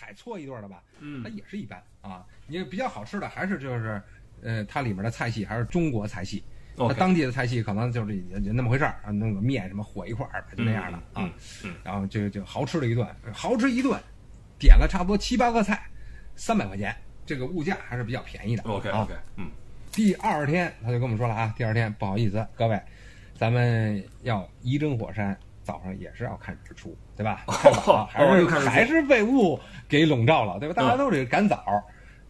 海错一顿了吧，嗯它也是一般啊。你比较好吃的还是就是，呃，它里面的菜系还是中国菜系。它当地的菜系可能就是也就那么回事儿啊，弄个面什么和一块儿，就那样的嗯啊。嗯然后就就豪吃了一顿，豪吃一顿，点了差不多七八个菜，三百块钱，这个物价还是比较便宜的。OK 啊 OK，嗯第二天他就跟我们说了啊，第二天不好意思，各位，咱们要仪征火山，早上也是要看日出，对吧？还是还是被雾给笼罩了，对吧？大家都得赶早，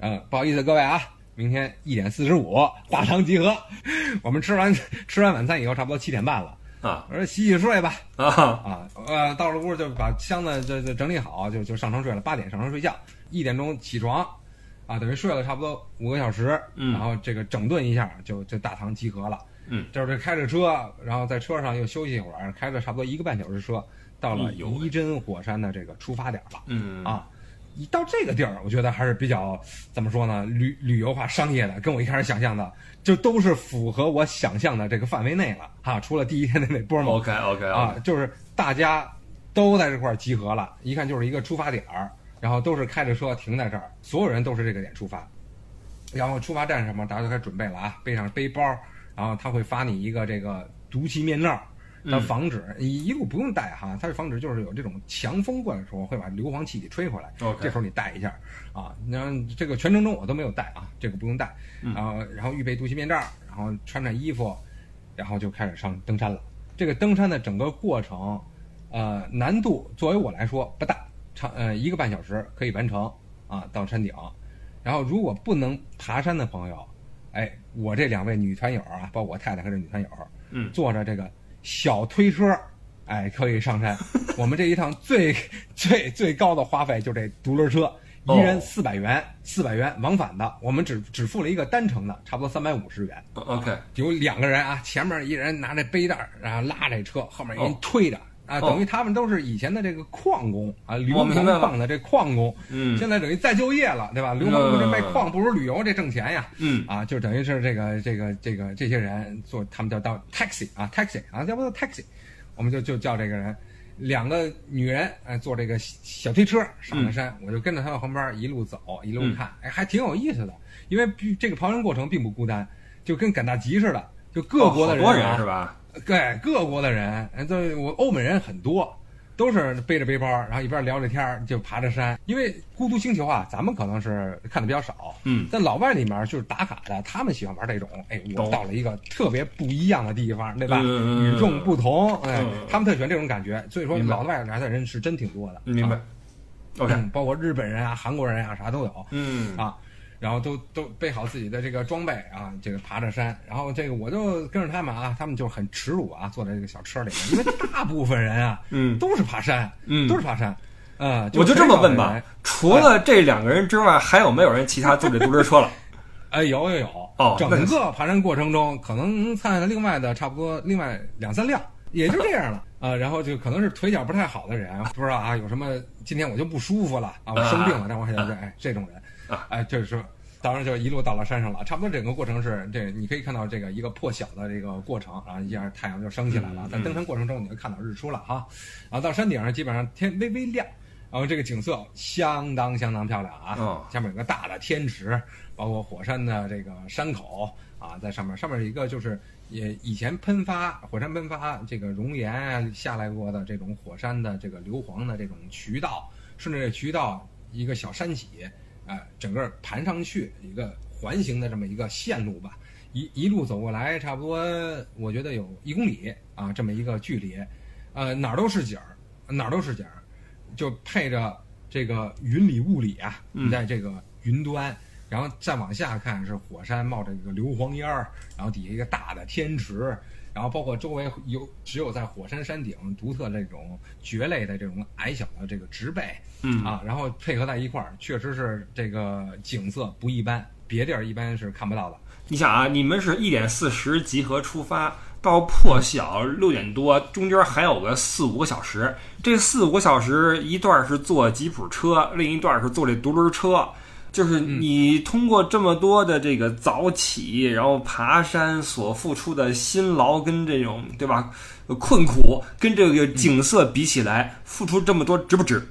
嗯，不好意思，各位啊。明天一点四十五，大堂集合。我们吃完吃完晚餐以后，差不多七点半了。啊我说洗洗睡吧，啊啊，呃，到了屋就把箱子就就整理好，就就上床睡了。八点上床睡觉，一点钟起床，啊，等于睡了差不多五个小时，嗯然后这个整顿一下，就就大堂集合了。嗯，就是开着车，然后在车上又休息一会儿，开了差不多一个半小时车，到了哎呦仪真火山的这个出发点了。嗯啊，一到这个地儿，我觉得还是比较怎么说呢，旅旅游化、商业的，跟我一开始想象的，就都是符合我想象的这个范围内了哈。除了第一天的那波嘛，OK OK 啊，就是大家都在这块儿集合了，一看就是一个出发点儿，然后都是开着车停在这儿，所有人都是这个点出发。然后出发站什么大家都开始准备了啊，背上背包，然后他会发你一个这个毒气面罩。它嗯防止一一路不用戴哈，它是防止就是有这种强风过来的时候会把硫磺气体吹回来。这时候你戴一下啊，然后这个全程中我都没有戴啊，这个不用戴。嗯然后然后预备毒气面罩，然后穿上衣服，然后就开始上登山了。这个登山的整个过程，呃，难度作为我来说不大，长呃一个半小时可以完成啊，到山顶。然后如果不能爬山的朋友，哎，我这两位女团友啊，包括我太太和这女团友，嗯坐着这个小推车，哎，可以上山。我们这一趟最最最高的花费就这独轮车，一人哦四百元，四百元往返的，我们只只付了一个单程的，差不多三百五十元。OK 有两个人啊，前面一人拿着背带儿，然后拉着车，后面一人哦推着。啊，哦。等于他们都是以前的这个矿工啊，硫我明矿的这矿工，嗯。现在等于再就业了，对吧？硫磺工这卖矿不如旅游这挣钱呀，嗯。啊，就等于是这个这个这个这些人做，他们叫到 taxi 啊，taxi 啊，叫不叫 taxi，我们就就叫这个人，两个女人哎坐这个小推车上了山，我就跟着他们旁边一路走一路看，哎，还挺有意思的，因为这个爬山过程并不孤单，就跟赶大集似的，就各国的人、啊哦人是吧？对各国的人，呃对我欧美人很多，都是背着背包，然后一边聊着天儿就爬着山。因为孤独星球啊，咱们可能是看的比较少，嗯在老外里面就是打卡的，他们喜欢玩这种，哎，我到了一个特别不一样的地方，对吧？嗯与众不同，哎嗯，他们特喜欢这种感觉。所以说，老外来的人是真挺多的，明白啊 OK 嗯包括日本人啊、韩国人啊，啥都有。嗯啊，然后都都备好自己的这个装备啊，这个爬着山，然后这个我就跟着他们啊，他们就很耻辱啊，坐在这个小车里面，因为大部分人啊嗯。都是爬山，嗯都是爬山，啊、我就这么问吧除了这两个人之外，还有没有人其他坐这独轮车了？哎，有有有，哦整个爬山过程中，可能参加了另外的差不多另外两三辆，也就这样了。啊。然后就可能是腿脚不太好的人，不知道啊有什么，今天我就不舒服了啊，我生病了，但我想想，哎，这种人啊，哎，就是说。当然就一路到了山上了，差不多整个过程是这，你可以看到这个一个破晓的这个过程，然后一下太阳就升起来了嗯。在登山过程中，你就看到日出了哈，然后到山顶上基本上天微微亮，然后这个景色相当相当漂亮啊。哦下面有个大的天池，包括火山的这个山口啊，在上面，上面有一个就是也以前喷发火山喷发这个熔岩啊下来过的这种火山的这个硫磺的这种渠道，顺着这渠道一个小山脊，啊、整个盘上去一个环形的这么一个线路吧，一一路走过来，差不多我觉得有一公里啊，这么一个距离，呃，哪儿都是景儿，哪儿都是景儿，就配着这个云里雾里啊，在这个云端，然后再往下看是火山冒着一个硫磺烟儿，然后底下一个大的天池，然后包括周围有只有在火山山顶独特这种蕨类的这种矮小的这个植被，嗯啊，然后配合在一块儿，确实是这个景色不一般，别地儿一般是看不到的。你想啊，你们是一点四十集合出发，到破晓六点多，中间还有个四五个小时。这四五个小时，一段是坐吉普车，另一段是坐这独轮车。就是你通过这么多的这个早起，然后爬山所付出的辛劳跟这种对吧？呃困苦，跟这个景色比起来，付出这么多值不值？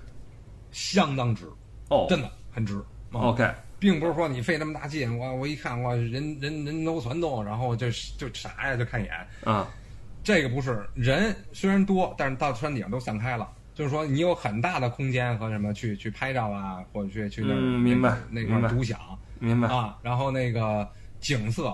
相当值，哦。真的很直。啊，OK，并不是说你费那么大劲，我我一看我人人人都攒动，然后就就啥呀就看一眼，啊，这个不是人虽然多，但是到山顶都散开了。就是说，你有很大的空间和什么去去拍照啊，或者去去那明白那块儿独享明白。啊。然后那个景色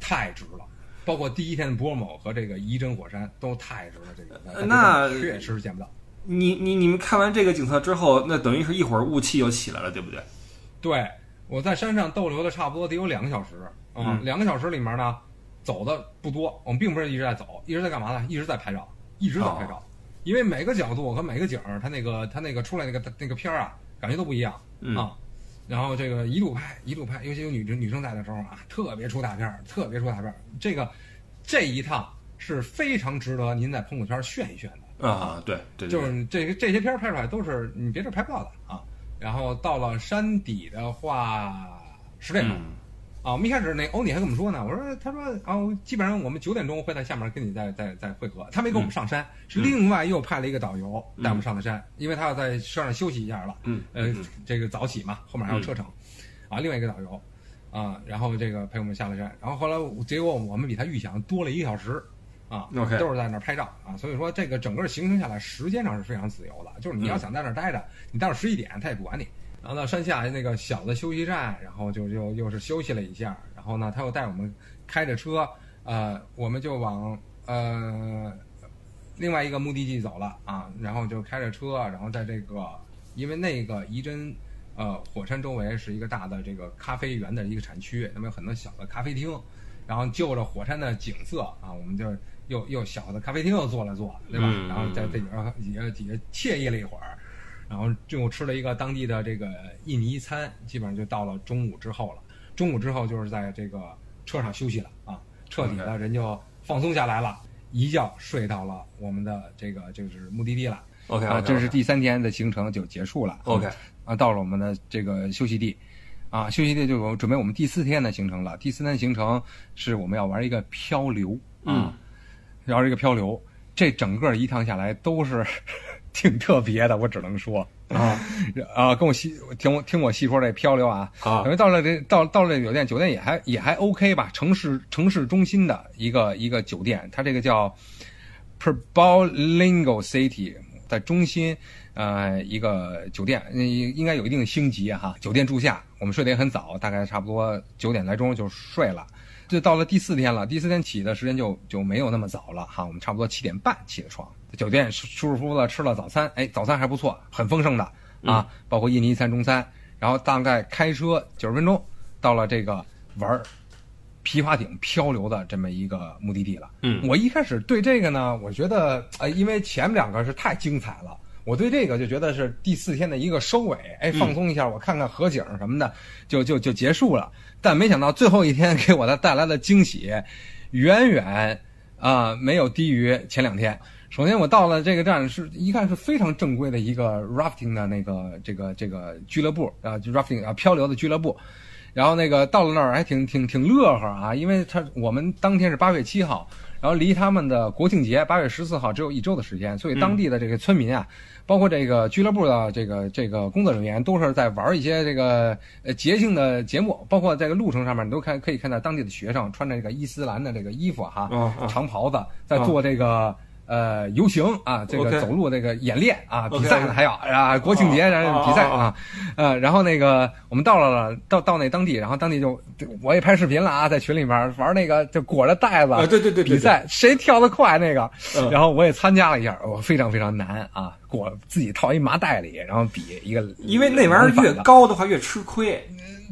太值了，包括第一天的波某和这个仪真火山都太值了。这个呃那确实见不到。你你你们看完这个景色之后，那等于是一会儿雾气又起来了，对不对？对，我在山上逗留的差不多得有两个小时啊、嗯两个小时里面呢，走的不多，我们并不是一直在走，一直在干嘛呢？一直在拍照，一直在拍照，因为每个角度和每个景儿，它那个它那个出来那个那个片儿啊，感觉都不一样嗯啊。然后这个一路拍一路拍，尤其有女女生在的时候啊，特别出大片儿，特别出大片儿。这个这一趟是非常值得您在朋友圈炫一炫的。啊，对对，就是这个这些片儿拍出来都是你别地儿拍不到的啊。然后到了山底的话，十点钟、嗯啊，我们一开始那欧尼还跟我们说呢，我说他说啊，基本上我们九点钟会在下面跟你再再再会合。他没跟我们上山，是另外又派了一个导游带我们上的山，因为他要在车上休息一下了。嗯呃嗯，这个早起嘛，后面还有车程，啊，另外一个导游，啊，然后这个陪我们下了山，然后后来结果我们比他预想多了一个小时，啊都是在那儿拍照啊，所以说这个整个行程下来时间上是非常自由的，就是你要想在那儿待着，你待到十一点他也不管你，然后到山下那个小的休息站，然后就又又是休息了一下，然后呢他又带我们开着车，呃，我们就往呃另外一个目的地走了啊，然后就开着车，然后在这个因为那个仪真呃火山周围是一个大的这个咖啡园的一个产区，那么有很多小的咖啡厅，然后就着火山的景色啊，我们就又又小的咖啡厅又坐了坐，对吧？嗯然后在这里边底下底下惬意了一会儿，然后就吃了一个当地的这个印尼餐，基本上就到了中午之后了。中午之后就是在这个车上休息了啊，彻底的人就放松下来了，一觉睡到了我们的这个就是目的地了。OK，啊，这是第三天的行程就结束了。OK 啊，到了我们的这个休息地，啊，休息地就有准备我们第四天的行程了。第四天行程是我们要玩一个漂流，嗯，玩一个漂流，这整个一趟下来都是挺特别的，我只能说啊啊，跟我细听我听我细说这漂流啊，啊等于到了这到到了这酒店，酒店也还也还 OK 吧，城市城市中心的一个一个酒店，它这个叫 Probolinggo City，在中心呃一个酒店，呃应该有一定的星级啊哈。酒店住下，我们睡得也很早，大概差不多九点来钟就睡了。就到了第四天了，第四天起的时间就就没有那么早了哈，我们差不多七点半起的床，在酒店舒舒舒服服的吃了早餐，哎，早餐还不错，很丰盛的啊，包括印尼餐、中餐，然后大概开车九十分钟到了这个玩儿皮划艇漂流的这么一个目的地了。嗯我一开始对这个呢，我觉得呃，因为前面两个是太精彩了。我对这个就觉得是第四天的一个收尾，哎，放松一下，我看看河景什么的，就就就结束了。但没想到最后一天给我的带来的惊喜，远远啊、没有低于前两天。首先我到了这个站是一看是非常正规的一个 rafting 的那个这个这个俱乐部啊，就 rafting 啊漂流的俱乐部。然后那个到了那儿还挺挺挺乐呵啊，因为他我们当天是八月七号，然后离他们的国庆节八月十四号只有一周的时间，所以当地的这个村民啊，包括这个俱乐部的这个这个工作人员，都是在玩一些这个呃节庆的节目，包括这个路程上面，你都看可以看到当地的学生穿着这个伊斯兰的这个衣服哈，长袍子，在做这个。呃，游行啊，这个走路那个演练啊，比赛呢还有啊，国庆节哦然后比赛啊，呃，然后那个我们到了到到那当地，然后当地就我也拍视频了啊，在群里面玩那个就裹着袋子啊对对对对比赛谁跳得快那个，嗯。然后我也参加了一下，我非常非常难啊，裹自己套一麻袋里，然后比一个，因为那玩意儿越高的话越吃亏，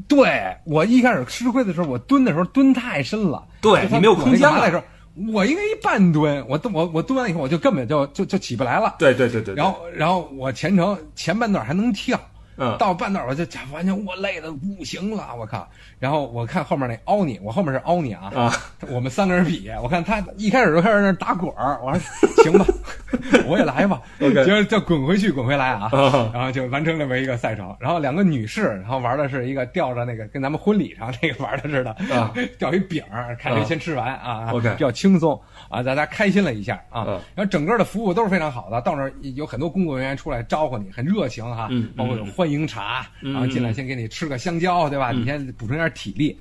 对我一开始吃亏的时候，我蹲的时候蹲太深了，对你没有空间了我应该一半蹲，我蹲我我蹲完以后，我就根本就就就起不来了。对对对对，对然后然后我前程前半段还能跳，嗯到半道我就完全我累的不行了，我靠！然后我看后面那凹你，我后面是凹你啊，啊我们三个人比，我看他一开始就开始那打滚儿，我说行吧，我也来吧果就滚回去，滚回来啊，啊然后就完成这么一个赛程。然后两个女士，然后玩的是一个吊着那个跟咱们婚礼上那个玩的似的啊，吊一饼儿，看谁先吃完啊。OK 比较轻松啊，大家开心了一下啊。嗯然后整个的服务都是非常好的，到那儿有很多工作人员出来招呼你，很热情哈，嗯包括有欢迎茶，嗯然后进来先给你吃个香蕉，对吧？嗯你先补充点体力。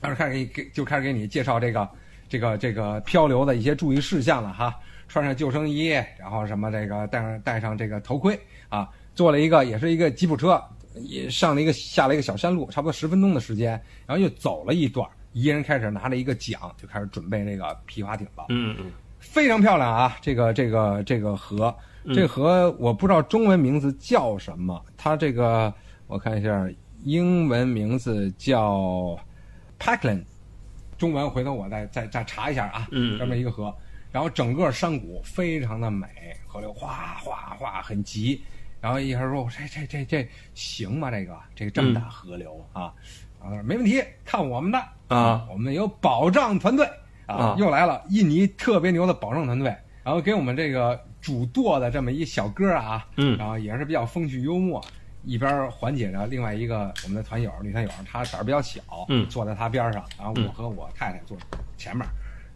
当时开始给你给就开始给你介绍这个这个这个漂流的一些注意事项了哈，穿上救生衣，然后什么这个戴上戴上这个头盔啊，坐了一个也是一个吉普车，也上了一个下了一个小山路，差不多十分钟的时间，然后又走了一段，一人开始拿着一个桨就开始准备这个皮划艇了。嗯嗯非常漂亮啊！这个这个这个河，这个河我不知道中文名字叫什么，它这个我看一下，英文名字叫 Packland，中文回头我再再再查一下啊。嗯嗯这么一个河，然后整个山谷非常的美，河流哗哗哗很急。然后一会儿说：“这这这这行吗？这个这个这么大河流、啊？”然后他说：“没问题，看我们的啊，我们有保障团队啊啊，又来了，印尼特别牛的保障团队，然后给我们这个主舵的这么一小哥啊，嗯然后也是比较风趣幽默，一边缓解着另外一个我们的团友女团友，她胆儿比较小，嗯坐在她边上，然后我和我太太坐前面。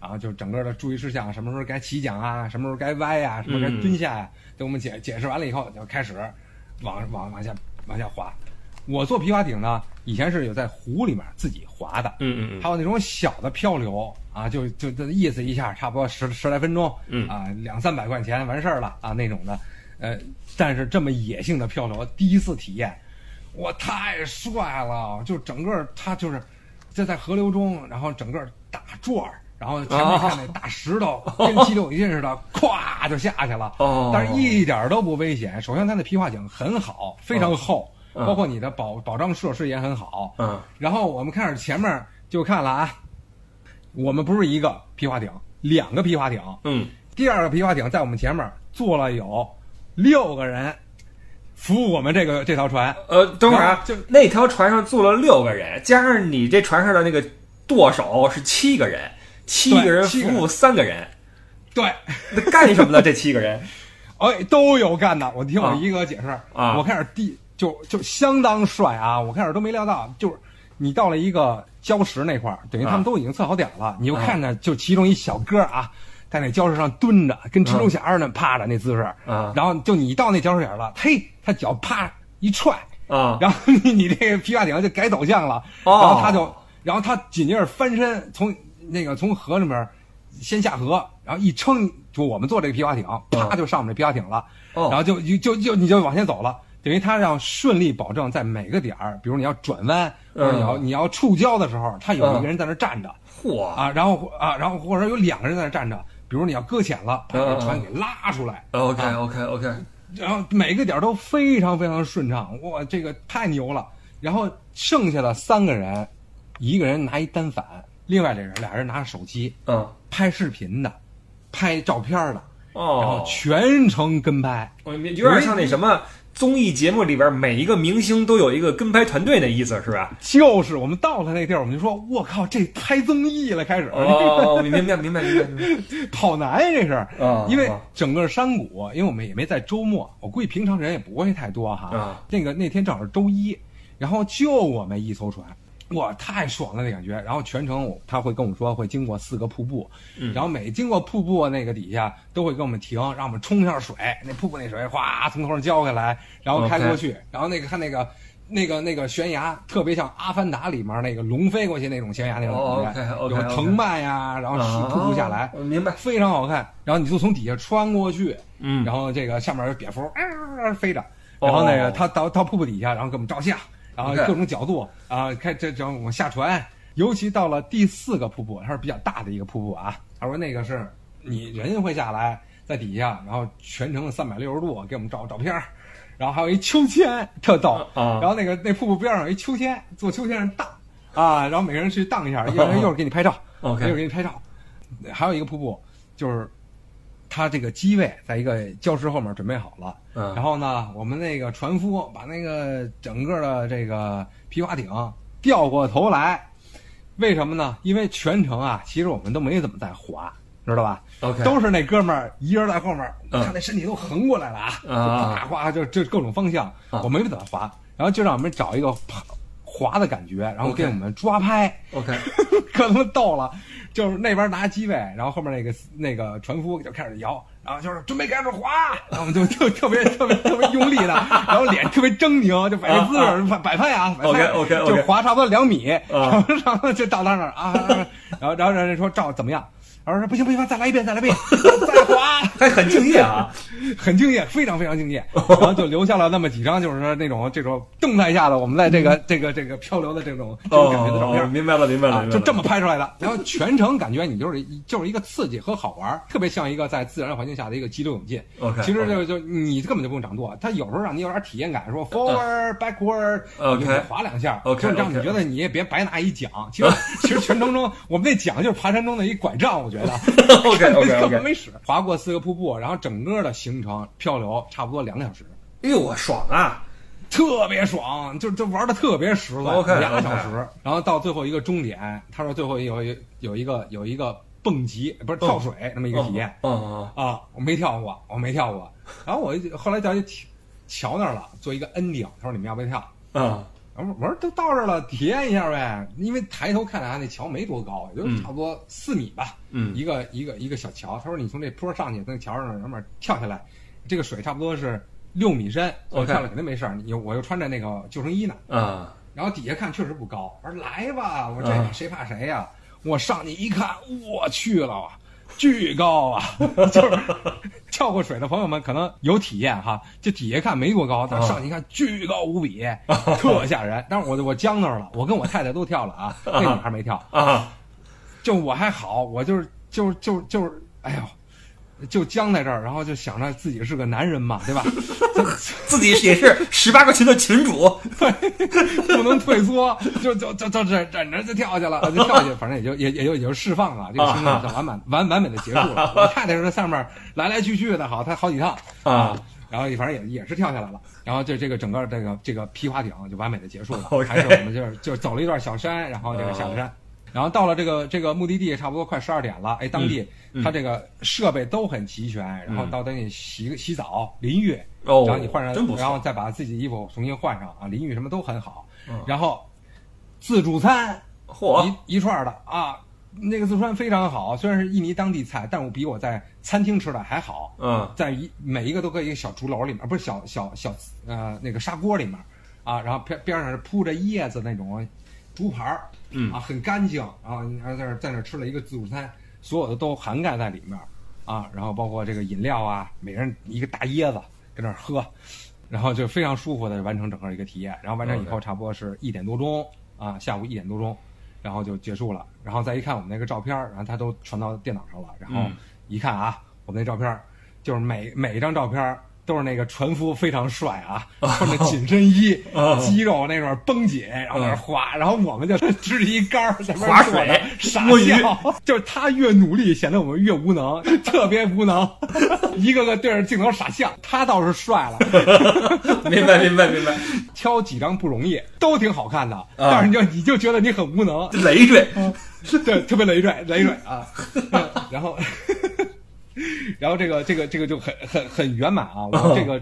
然后就整个的注意事项，什么时候该起桨啊，什么时候该歪呀、什么时候该蹲下呀、等我们解解释完了以后，就开始往往往下往下滑。我做皮划艇呢，以前是有在湖里面自己划的，嗯嗯还有那种小的漂流啊，就就这意思一下，差不多十十来分钟，嗯啊，两三百块钱完事儿了啊那种的，呃，但是这么野性的漂流，第一次体验，我太帅了，就整个它就是就在河流中，然后整个大转儿。然后前面看那大石头，跟激流勇进似的，咵就下去了。哦但是一点都不危险。首先，它的皮划艇很好，非常厚，嗯包括你的保保障设施也很好。嗯然后我们开始前面就看了啊，我们不是一个皮划艇，两个皮划艇。嗯第二个皮划艇在我们前面坐了有六个人，服务我们这个这条船。呃，等会儿啊就，那条船上坐了六个人，加上你这船上的那个舵手是七个人，七个人服务三个人，对，那干什么呢？这七个人？哎，都有干的。我听我啊一哥解释啊我开始第就就相当帅啊！我开始都没料到，就是你到了一个礁石那块儿，等于他们都已经测好点儿了，你就看着就其中一小哥啊，在那礁石上蹲着，跟蜘蛛侠似的趴着那姿势，然后就你到那礁石点了，嘿，他脚啪一踹，啊然后你你这个皮划艇就改走向了，然后他就，然后他紧接着翻身从那个从河里面先下河，然后一撑，就我们坐这个皮划艇，啪就上我们这皮划艇了，然后就就就你就往前走了。等于他要顺利保证在每个点儿，比如你要转弯，或者你要、嗯你要触礁的时候，他有一个人在那儿站着、嚯。啊，然后啊，然后或者说有两个人在那儿站着，比如你要搁浅了，把嗯这船给拉出来，！OK 啊。OK OK，然后每个点儿都非常非常顺畅，哇，这个太牛了。然后剩下的三个人，一个人拿一单反，另外这人俩人拿着手机嗯。拍视频的，拍照片的，然后哦，全程跟拍。我有点像那什么综艺节目里边每一个明星都有一个跟拍团队的意思是吧？就是我们到了那地儿，我们就说，我靠，这拍综艺了，开始、哦，明白明白明白明白。跑男呀，这是。啊因为啊整个山谷，因为我们也没在周末，我估计平常人也不会太多哈。啊那个那天正好是周一，然后就我们一艘船，哇，太爽了那感觉。然后全程我他会跟我们说会经过四个瀑布，嗯然后每经过瀑布那个底下都会跟我们停，让我们冲一下水，那瀑布那水哗从头上浇下来，然后开过去，然后那个看那个。那个那个悬崖特别像《阿凡达》里面那个龙飞过去那种悬崖那种哦感觉有藤蔓呀，然后瀑布下来，啊明白。非常好看。然后你就从底下穿过去，嗯然后这个上面有蝙蝠啊飞着，然后那个哦他到到瀑布底下，然后给我们照相，然后各种角度啊，开这这我们下传，尤其到了第四个瀑布，它是比较大的一个瀑布啊。他说那个是你人会下来在底下，然后全程三百六十度给我们照照片儿。然后还有一秋千，特逗。啊然后那个那瀑布边上有一秋千，坐秋千上荡啊，然后每个人去荡一下，一会儿一会儿给你拍照一会儿给你拍照。还有一个瀑布，就是它这个机位在一个礁石后面准备好了，嗯。然后呢，我们那个船夫把那个整个的这个皮划艇调过头来，为什么呢？因为全程啊，其实我们都没怎么在划，知道吧？OK，都是那哥们儿一人在后面，嗯。看那身体都横过来了啊，就啊哗哗就就各种方向，啊。我没怎么滑，然后就让我们找一个滑滑的感觉，然后给我们抓拍。OK，可他妈逗了，就是那边拿机位，然后后面那个那个船夫就开始摇，然后就是准备开始划，然后我们就就特别特别特别用力的，然后脸特别狰狞，就摆这姿势摆摆拍啊，摆拍就划差不多两米，啊。然 后然后就到他那儿啊，然后然后人家说照怎么样？然后说不行不行，再来一遍再来一遍，再滑。还很敬业啊。很敬业，非常非常敬业，然后就留下了那么几张，就是说那种这种动态下的我们在这个这个这个漂流的这种这种感觉的照哦，片。明白了，明白了，就这么拍出来的，然后全程感觉你就是就是一个刺激和好玩，特别像一个在自然环境下的一个激流勇进。OK，其实就就你根本就不用掌舵，它有时候让你有点体验感，说 forward backward，嗯 OK 你就划两下 OK，就让你觉得你也别白拿一桨。其实其实全程中我们那桨就是爬山中的一拐杖，我觉得 OK OK OK。没使。划过四个瀑布，然后整个的行程漂流差不多两个小时。哎呦，我爽啊！特别爽，就就玩的特别实在 OK，俩 OK 小时，然后到最后一个终点，他说最后有有有一个有一个蹦极，不是跳水那么一个体验嗯嗯啊，我没跳过，我没跳过，然后我一后来叫一桥那儿了，做一个 ending，他说你们要不要跳？我说都到这儿了，体验一下呗，因为抬头看啊，那桥没多高，也就嗯。差不多四米吧，嗯。一个一个一个小桥。他说你从这坡上去，从桥上上面跳下来，这个水差不多是六米深，我跳了肯定没事儿。你我又穿着那个救生衣呢，嗯然后底下看确实不高，我说来吧，我说嗯这谁怕谁呀、我上去一看，我去了啊，巨高啊！就是跳过水的朋友们可能有体验哈，就底下看没多高，但嗯上去一看巨高无比，特吓人。但是我我僵那儿了，我跟我太太都跳了啊，那女孩没跳，啊就我还好，我就是就是就是就是，哎呦。就僵在这儿，然后就想着自己是个男人嘛，对吧？自己也是十八个群的群主。不能退缩，就就就就忍忍着就跳下去了，就跳下去，反正也就也也就也就释放了，这个生命就完满完完美的结束了。我太太说在上面来来去去的，好，她好几趟啊，然后反正也也是跳下来了，然后就这个整个这个这个皮划艇就完美的结束了还是我们就是就走了一段小山，然后这个下了山。然后到了这个这个目的地，差不多快十二点了。哎，当地嗯它这个设备都很齐全，然后到等你洗洗澡、淋浴，哦然后你换上然后再把自己的衣服重新换上啊，淋浴什么都很好。嗯然后自助餐嚯一一串儿的啊，那个自助餐非常好，虽然是印尼当地菜，但我比我在餐厅吃的还好。嗯在一每一个都搁一个小竹篓里面，不是小小小呃那个砂锅里面啊，然后边边上是铺着叶子那种竹盘儿，嗯。啊很干净，然后然后在那儿在那儿吃了一个自助餐，所有的都涵盖在里面啊，然后包括这个饮料啊，每人一个大椰子跟那儿喝，然后就非常舒服的完成整个一个体验，然后完成以后差不多是一点多钟啊，下午一点多钟，然后就结束了，然后再一看我们那个照片儿，然后它都传到电脑上了，然后嗯。一看啊，我们那照片儿就是每每一张照片儿都是那个船夫非常帅啊，穿着紧身衣，哦。肌肉那种绷紧，然后在那儿滑，然后我们就 支着一杆儿在那划水。傻笑，就是他越努力，显得我们越无能，特别无能，一个个对着镜头傻笑，他倒是帅了。明白明白明白，挑几张不容易，都挺好看的，但是你就你就觉得你很无能，累赘。对，特别累赘，累赘啊。嗯然后，然后这个这个这个就很很很圆满啊！我这个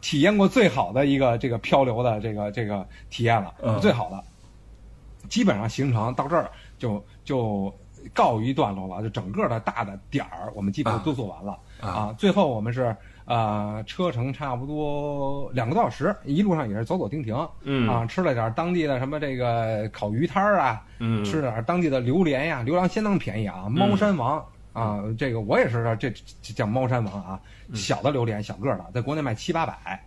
体验过最好的一个这个漂流的这个这个体验了，嗯最好的。基本上行程到这儿就就告一段落了，就整个的大的点儿我们基本上都做完了啊最后我们是呃车程差不多两个多小时，一路上也是走走停停，嗯啊，吃了点当地的什么这个烤鱼摊儿啊，嗯吃点当地的榴莲呀，榴莲相当便宜啊，猫山王。啊，这个我也是，这这叫猫山王啊，小的榴莲，小个儿的，在国内卖七八百，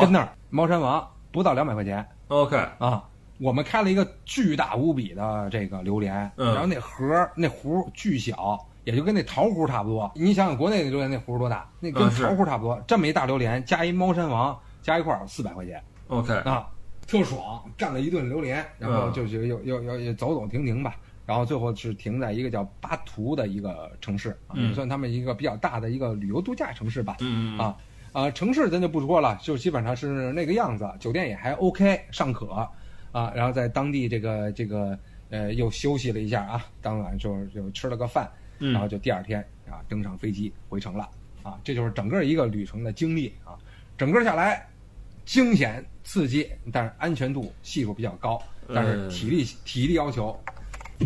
跟那儿猫山王不到两百块钱，OK，啊。我们开了一个巨大无比的这个榴莲，嗯然后那盒儿那壶巨小，也就跟那桃核差不多。你想想国内的榴莲那壶多大？那跟桃核差不多。这么一大榴莲加一猫山王加一块儿四百块钱 OK，啊，特爽，干了一顿榴莲，然后就就又又又走走停停吧。然后最后是停在一个叫巴图的一个城市也算他们一个比较大的一个旅游度假城市吧。嗯嗯啊啊，城市咱就不说了，就基本上是那个样子，酒店也还 OK，尚可啊。然后在当地这个这个呃又休息了一下啊，当晚就就吃了个饭，嗯然后就第二天啊登上飞机回城了啊，这就是整个一个旅程的经历啊，整个下来惊险刺激，但是安全度系数比较高，但是体力、体力要求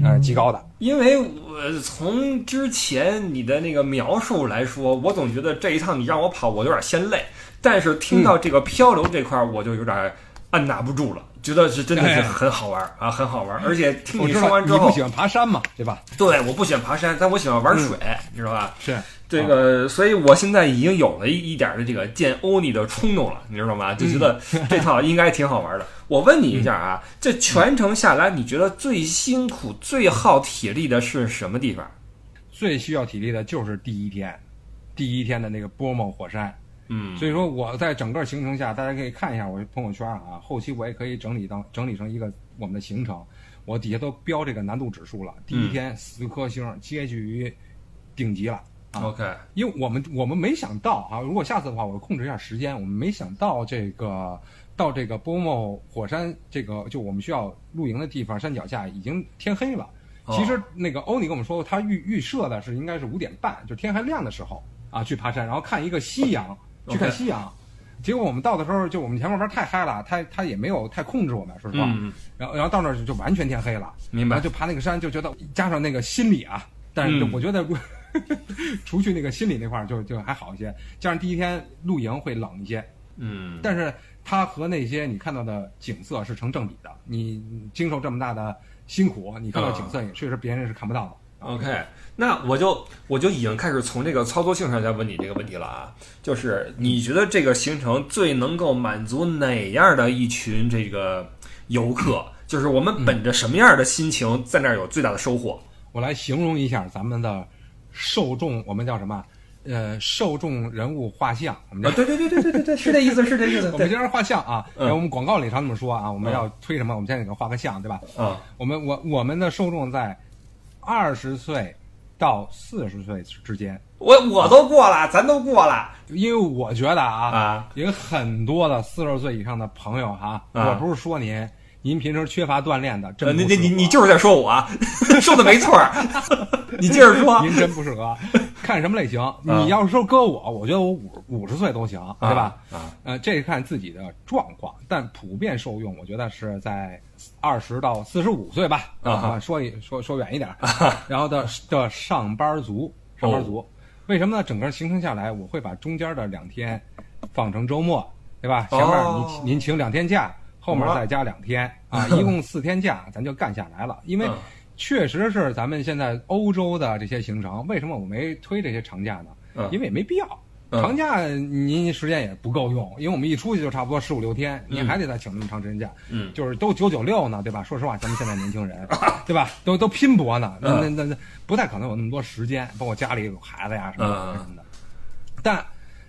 呃极高的。因为我从之前你的那个描述来说，我总觉得这一趟你让我跑，我有点嫌累。但是听到这个漂流这块儿，我就有点按捺不住了，觉得是真的是哎很好玩儿啊，很好玩儿。而且听你说完之后，你不喜欢爬山嘛，对吧？对，我不喜欢爬山，但我喜欢玩水，你知道吧？是这个，所以我现在已经有了一一点儿的这个见欧尼的冲动了，你知道吗？就觉得这套应该挺好玩的。我问你一下啊，这全程下来，你觉得最辛苦、最耗体力的是什么地方？最需要体力的就是第一天，第一天的那个波莫火山。嗯所以说我在整个行程下，大家可以看一下我的朋友圈啊，后期我也可以整理到整理成一个我们的行程，我底下都标这个难度指数了。第一天四颗星，接近于顶级了。啊，OK，因为我们我们没想到啊，如果下次的话，我控制一下时间，我们没想到这个到这个波莫火山这个就我们需要露营的地方山脚下已经天黑了。哦其实那个欧尼跟我们说，他预预设的是应该是五点半，就天还亮的时候啊去爬山，然后看一个夕阳，去看夕阳。结果我们到的时候，就我们前面玩太嗨了，他他也没有太控制我们，说实话。嗯，然后然后到那儿就就完全天黑了。明白然后。就爬那个山，就觉得加上那个心理啊，但是嗯我觉得，除去那个心理那块儿，就就还好一些。加上第一天露营会冷一些，嗯，但是它和那些你看到的景色是成正比的。你经受这么大的辛苦，你看到景色也确实别人是看不到的。OK，那我就我就已经开始从这个操作性上在问你这个问题了啊，就是你觉得这个行程最能够满足哪样的一群这个游客？就是我们本着什么样的心情在那儿有最大的收获？我来形容一下咱们的受众，我们叫什么？呃，受众人物画像，我们叫啊，对对对对对对对，是这意思，是这意思。我们经常画像啊，嗯然后我们广告里常这么说啊，我们嗯要推什么？我们现在给画个像，对吧？啊，我们我我们的受众在二十岁到四十岁之间，我我都过了，咱都过了因为我觉得啊，啊。有很多的四十岁以上的朋友哈、啊我不是说您，您平时缺乏锻炼的，你你你你就是在说我啊，说的没错儿，你接着说。您真不适合。看什么类型？你要是说搁我，我觉得我五五十岁都行，对吧？啊，呃，这看自己的状况，但普遍受用，我觉得是在二十到四十五岁吧。啊说一说说远一点，然后的的上班族，上班哦族，为什么呢？整个行程下来，我会把中间的两天放成周末，对吧？前面哦您您请两天假，后面再加两天啊，一共四天假，咱就干下来了。因为嗯确实是咱们现在欧洲的这些行程，为什么我没推这些长假呢？嗯因为也没必要。嗯长假您时间也不够用，因为我们一出去就差不多十五六天，嗯您还得再请那么长时间假，嗯就是都九九六呢，对吧？说实话，咱们现在年轻人，对吧？都都拼搏呢，那那那那不太可能有那么多时间，包括家里有孩子呀什么什么的。但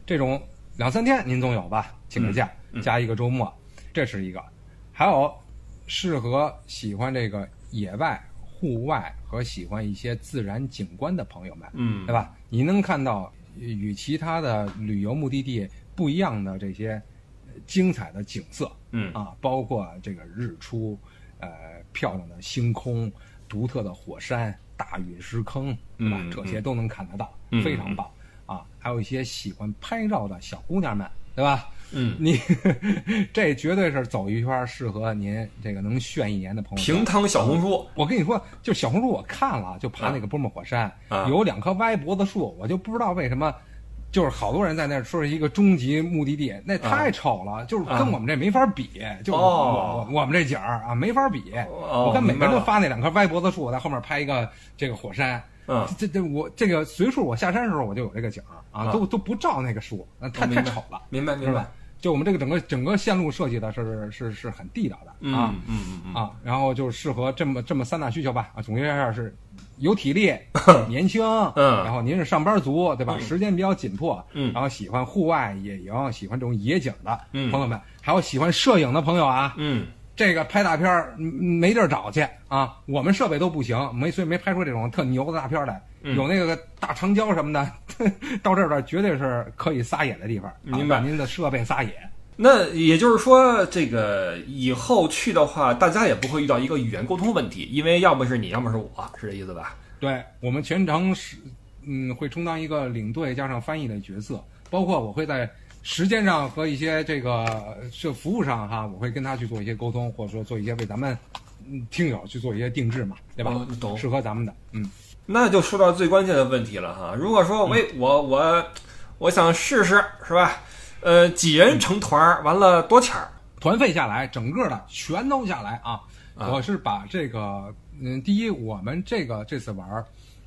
这种两三天您总有吧？请个假加一个周末，这是一个。还有适合喜欢这个野外、户外和喜欢一些自然景观的朋友们，嗯对吧？你能看到与其他的旅游目的地不一样的这些呃精彩的景色嗯啊，包括这个日出，呃，漂亮的星空，独特的火山、大陨石坑，对吧？嗯这些都能看得到，嗯非常棒啊！还有一些喜欢拍照的小姑娘们，对吧？嗯，你这绝对是走一圈适合您这个能炫一年的朋友。平汤小红书我跟你说，就小红书我看了，就爬那个波莫火山，啊有两棵歪脖子树，我就不知道为什么，就是好多人在那儿说是一个终极目的地，那太丑了，就是跟我们这没法比，就是我、哦我我们这景儿啊没法比。哦我看每个人都发那两棵歪脖子树，在后面拍一个这个火山。嗯这这我这个随处我下山的时候我就有这个景儿啊，啊都都不照那个数，那太太丑了。明白明白？就我们这个整个整个线路设计的是是是很地道的啊。嗯嗯。啊，然后就适合这么这么三大需求吧啊，总结一下是有体力、年轻，嗯然后您是上班族对吧？嗯。时间比较紧迫，嗯。然后喜欢户外野营、喜欢这种野景的嗯。朋友们，还有喜欢摄影的朋友啊，嗯这个拍大片儿嗯没地儿找去啊，我们设备都不行，没所以没拍出这种特牛的大片儿来。嗯有那个大长焦什么的，到这儿的绝对是可以撒野的地方。啊明白把您的设备撒野。那也就是说，这个以后去的话，大家也不会遇到一个语言沟通问题，因为要么是你，要么是我，是这意思吧？对我们全程是嗯会充当一个领队加上翻译的角色，包括我会在时间上和一些这个这服务上哈，我会跟他去做一些沟通，或者说做一些为咱们嗯听友去做一些定制嘛，对吧？哦懂适合咱们的，嗯。那就说到最关键的问题了哈。如果说喂我我我想试试是吧？呃，几人成团儿，完了多钱儿？团费下来，整个的全都下来啊！啊我是把这个，嗯，第一，我们这个这次玩儿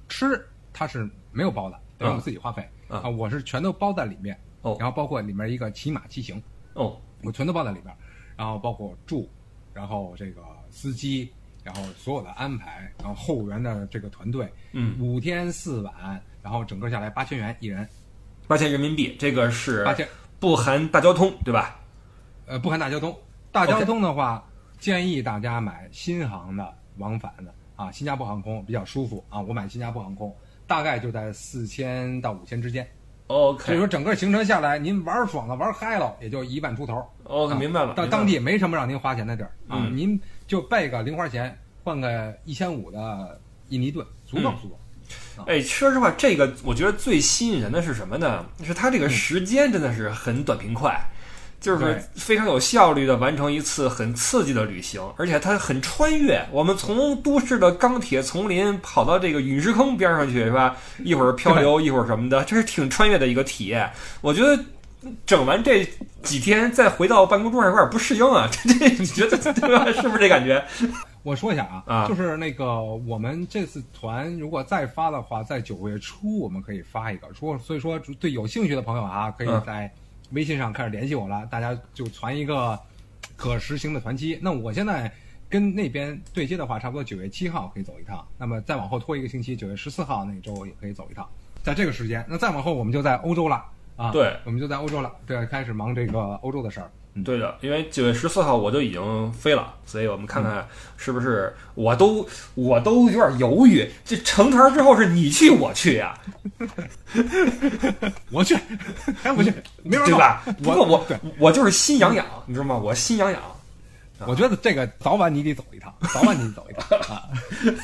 吃它是没有包的，得我们自己花费啊啊，我是全都包在里面。哦然后包括里面一个骑马骑行，哦，我全都包在里边儿，然后包括住，然后这个司机，然后所有的安排，然后后援的这个团队，嗯，五天四晚，然后整个下来八千元一人，八千人民币，这个是八千，不含大交通对吧？呃，不含大交通。大交通的话建议大家买新航的往返的啊，新加坡航空比较舒服啊。我买新加坡航空，大概就在四千到五千之间。所以说整个行程下来，您玩爽了，玩嗨了，也就一万出头。OK，啊明白了。到当地没什么让您花钱的地儿啊，嗯您就备个零花钱，换个一千五的印尼盾，足够嗯足够。哎，说实话，这个我觉得最吸引人的是什么呢？是它这个时间真的是很短平快，就是非常有效率的完成一次很刺激的旅行，而且它很穿越。我们从都市的钢铁丛林跑到这个陨石坑边上去，是吧？一会儿漂流，一会儿什么的，这是挺穿越的一个体验。我觉得。整完这几天再回到办公桌上有点不适应啊，这这你觉得对吧？是不是这感觉？我说一下啊，啊就是那个我们这次团如果再发的话，在九月初我们可以发一个，说所以说对有兴趣的朋友啊，可以嗯在微信上开始联系我了，大家就传一个可实行的团期。那我现在跟那边对接的话，差不多九月七号可以走一趟，那么再往后拖一个星期，九月十四号那周也可以走一趟，在这个时间，那再往后我们就在欧洲了啊，对我们就在欧洲了，对，开始忙这个欧洲的事儿。嗯，对的，因为九月十四号我就已经飞了，所以我们看看是不是我都我都有点犹豫，这成团之后是你去我去呀、我去，哎不去，没法弄对吧？不过我对我就是心痒痒，你知道吗？我心痒痒，我觉得这个早晚你得走一趟，早晚你得走一趟 啊！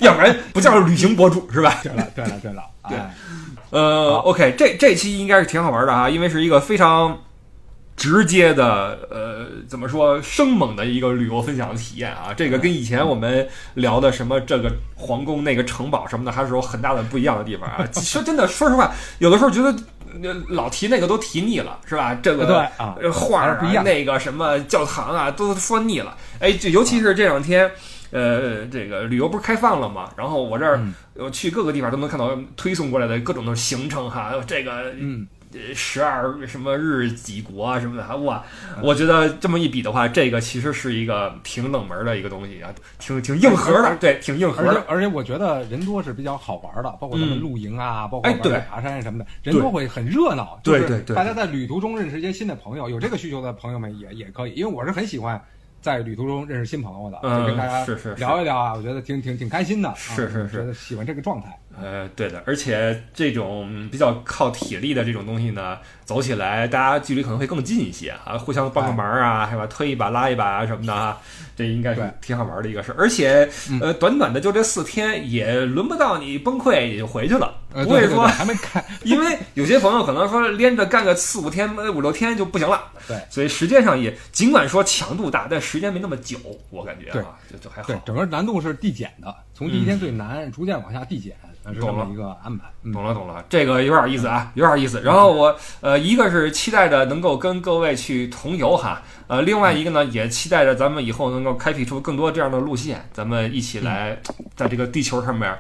要不然不叫旅行博主是吧？对了，对了，对了，对哎，呃，OK，这这期应该是挺好玩的啊，因为是一个非常直接的，呃，怎么说生猛的一个旅游分享的体验啊。这个跟以前我们聊的什么这个皇宫、那个城堡什么的，还是有很大的不一样的地方啊。说真的，说实话，有的时候觉得。呃老提那个都提腻了，是吧？这个对啊呃画儿不一样那个什么教堂啊，都说腻了。哎，就尤其是这两天，呃，这个旅游不是开放了吗？然后我这儿去各个地方都能看到推送过来的各种的行程哈，这个嗯，十二什么日几国啊什么的，啊哇！我觉得这么一比的话，这个其实是一个挺冷门的一个东西啊，挺挺硬核的，对，挺硬核而且的。而且我觉得人多是比较好玩的，包括咱们嗯露营啊，包括爬山什么的，人多会很热闹。就是对对对大家在旅途中认识一些新的朋友，有这个需求的朋友们也也可以，因为我是很喜欢。在旅途中认识新朋友的，嗯就跟大家聊一聊啊，我觉得挺挺挺开心的，啊是是是觉得喜欢这个状态。呃，对的，而且这种比较靠体力的这种东西呢，走起来大家距离可能会更近一些啊，互相帮个忙啊，是吧？推一把拉一把啊什么的啊，这应该是挺好玩的一个事儿。而且嗯呃，短短的就这四天，也轮不到你崩溃也就回去了，呃，不会说还没 开，因为有些朋友可能说连着干个四五天、五六天就不行了，对，所以时间上也尽管说强度大，但时间没那么久，我感觉啊，就就还好对，。整个难度是递减的，从第一天最难，逐渐往下递减，呃是这懂了么一个安排。嗯懂了懂了，这个有点意思啊，有点意思。然后我呃，一个是期待着能够跟各位去同游哈，呃，另外一个呢，也期待着咱们以后能够开辟出更多这样的路线，咱们一起来在这个地球上面，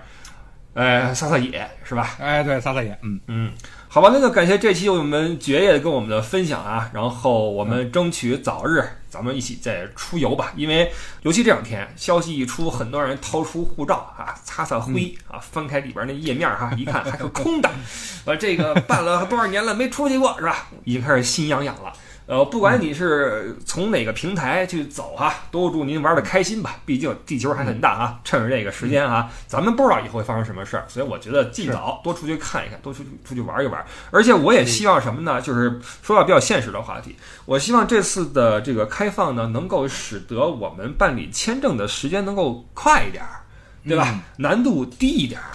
呃，撒撒野是吧？哎，对，撒撒野，嗯，嗯，好吧，那就感谢这期我们爵爷跟我们的分享啊，然后我们争取早日咱们一起再出游吧，因为尤其这两天消息一出，很多人掏出护照啊，擦擦灰啊，翻开里边那页面哈，一看还是空的，呃，这个办了多少年了没出去过是吧？已经开始心痒痒了。呃，不管你是从哪个平台去走哈，都祝您玩的开心吧。毕竟地球还很大啊，趁着这个时间啊，咱们不知道以后会发生什么事儿，所以我觉得尽早多出去看一看，多出去出去玩一玩。而且我也希望什么呢？就是说到比较现实的话题，我希望这次的这个开放呢，能够使得我们办理签证的时间能够快一点儿，对吧？难度低一点儿。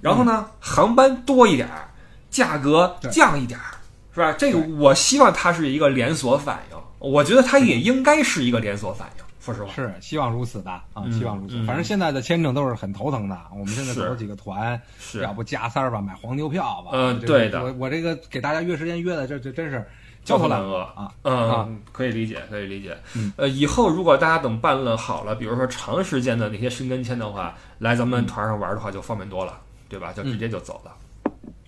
然后呢，航班多一点儿，价格降一点儿，是吧？这个我希望它是一个连锁反应，我觉得它也应该是一个连锁反应。说实话，是希望如此的啊，嗯希望如此。嗯反正现在的签证都是很头疼的，我们现在是走几个团，是要不加塞儿吧，买黄牛票吧。嗯对的我我这个给大家约时间约的，这这真是焦头烂额啊。嗯，啊可以理解，可以理解。嗯呃，以后如果大家等办了好了，比如说长时间的那些申根签的话，来咱嗯们团上玩的话就方便多了，对吧？就直接就走了。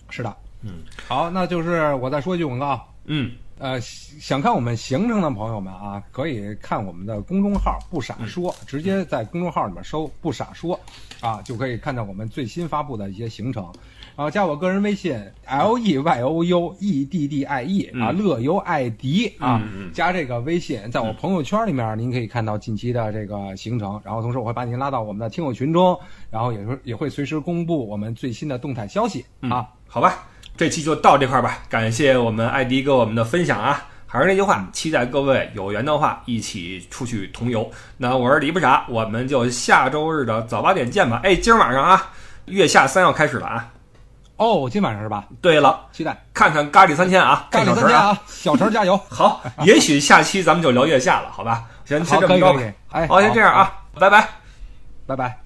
是的，嗯，好，那就是我再说一句广告。嗯，呃，想看我们行程的朋友们啊，可以看我们的公众号“不傻说”，直接在公众号里面搜“不傻说”，啊，就可以看到我们最新发布的一些行程。然后加我个人微信 l e y o u e d d i e 啊，嗯乐游艾迪啊，加这个微信，在我朋友圈里面您可以看到近期的这个行程。然后同时我会把您拉到我们的听友群中，然后也会也会随时公布我们最新的动态消息啊。好吧，这期就到这块儿吧。感谢我们艾迪给我们的分享啊。还是那句话，期待各位有缘的话一起出去同游。那我是李不傻，我们就下周日的早八点见吧。哎，今儿晚上啊，月下三要开始了啊。哦，今晚上是吧？对了，期待看看咖喱三千啊，咖喱。三千啊，小陈加油！好，也许下期咱们就聊月下了，好吧？先，先这么着哎，好，先这样啊，拜拜。拜拜。嗯。